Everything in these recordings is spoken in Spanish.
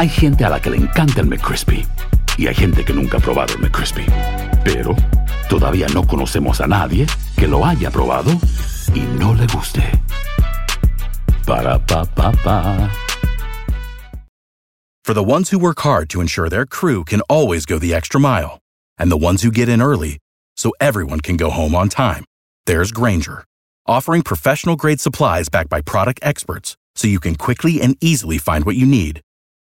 Hay gente a la que le encanta el McCrispy y hay gente que nunca ha probado el McCrispy. Pero todavía no conocemos a nadie que lo haya probado y no le guste. Para pa pa pa. For the ones who work hard to ensure their crew can always go the extra mile, and the ones who get in early so everyone can go home on time, there's Granger, offering professional grade supplies backed by product experts so you can quickly and easily find what you need.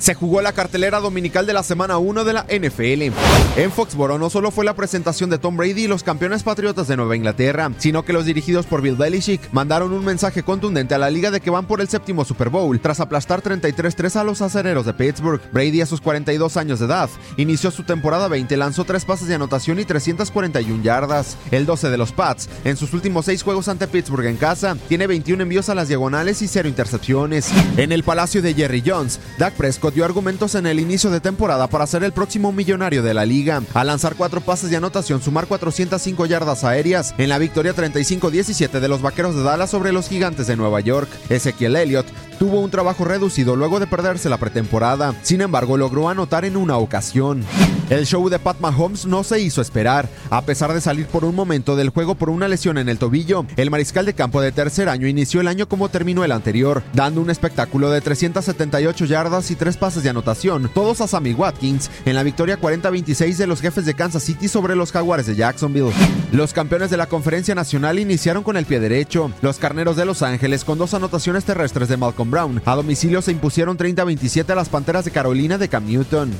Se jugó la cartelera dominical de la semana 1 de la NFL. En Foxboro no solo fue la presentación de Tom Brady y los campeones patriotas de Nueva Inglaterra, sino que los dirigidos por Bill Belichick mandaron un mensaje contundente a la liga de que van por el séptimo Super Bowl tras aplastar 33-3 a los acereros de Pittsburgh. Brady a sus 42 años de edad inició su temporada 20, lanzó tres pases de anotación y 341 yardas. El 12 de los Pats, en sus últimos seis juegos ante Pittsburgh en casa, tiene 21 envíos a las diagonales y cero intercepciones. En el palacio de Jerry Jones, Dak Prescott dio argumentos en el inicio de temporada para ser el próximo millonario de la liga, al lanzar cuatro pases de anotación, sumar 405 yardas aéreas en la victoria 35-17 de los Vaqueros de Dallas sobre los Gigantes de Nueva York. Ezequiel Elliott tuvo un trabajo reducido luego de perderse la pretemporada, sin embargo logró anotar en una ocasión. El show de Pat Mahomes no se hizo esperar, a pesar de salir por un momento del juego por una lesión en el tobillo. El mariscal de campo de tercer año inició el año como terminó el anterior, dando un espectáculo de 378 yardas y tres pases de anotación, todos a Sammy Watkins, en la victoria 40-26 de los jefes de Kansas City sobre los Jaguares de Jacksonville. Los campeones de la Conferencia Nacional iniciaron con el pie derecho. Los Carneros de Los Ángeles, con dos anotaciones terrestres de Malcolm Brown, a domicilio se impusieron 30-27 a las Panteras de Carolina de Cam Newton.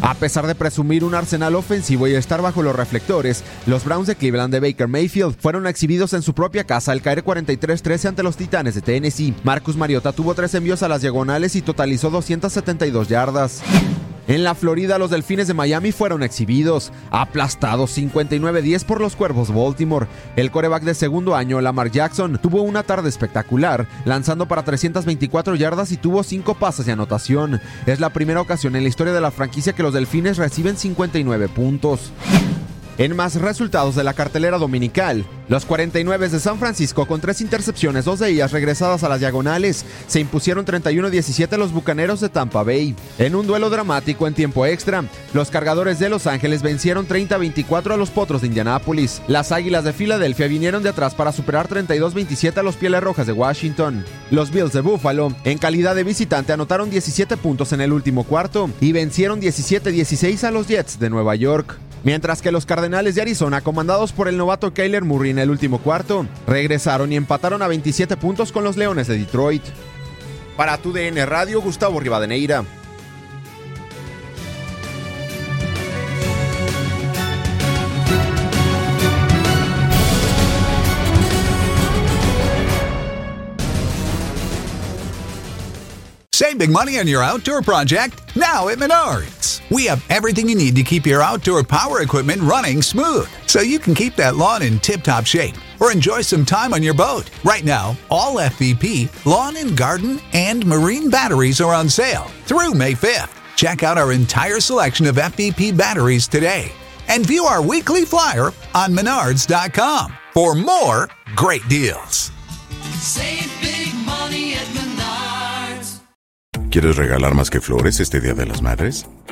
A pesar de presumir un arsenal ofensivo y estar bajo los reflectores, los Browns de Cleveland de Baker Mayfield fueron exhibidos en su propia casa al caer 43-13 ante los Titanes de Tennessee. Marcus Mariota tuvo tres envíos a las diagonales y totalizó 272 yardas. En la Florida, los Delfines de Miami fueron exhibidos, aplastados 59-10 por los Cuervos Baltimore. El coreback de segundo año, Lamar Jackson, tuvo una tarde espectacular, lanzando para 324 yardas y tuvo 5 pases de anotación. Es la primera ocasión en la historia de la franquicia que los Delfines reciben 59 puntos. En más resultados de la cartelera dominical, los 49 de San Francisco con tres intercepciones, dos de ellas regresadas a las diagonales, se impusieron 31-17 a los Bucaneros de Tampa Bay. En un duelo dramático en tiempo extra, los cargadores de Los Ángeles vencieron 30-24 a los Potros de Indianápolis. Las Águilas de Filadelfia vinieron de atrás para superar 32-27 a los Pieles Rojas de Washington. Los Bills de Buffalo, en calidad de visitante, anotaron 17 puntos en el último cuarto y vencieron 17-16 a los Jets de Nueva York. Mientras que los Cardenales de Arizona, comandados por el novato Kyler Murray en el último cuarto, regresaron y empataron a 27 puntos con los Leones de Detroit. Para tu DN Radio, Gustavo Rivadeneira. Save big money on your outdoor project now at Menards. We have everything you need to keep your outdoor power equipment running smooth so you can keep that lawn in tip top shape or enjoy some time on your boat. Right now, all FVP, lawn and garden, and marine batteries are on sale through May 5th. Check out our entire selection of FVP batteries today and view our weekly flyer on menards.com for more great deals. Save big money at Menards. ¿Quieres regalar más que flores este Día de las Madres?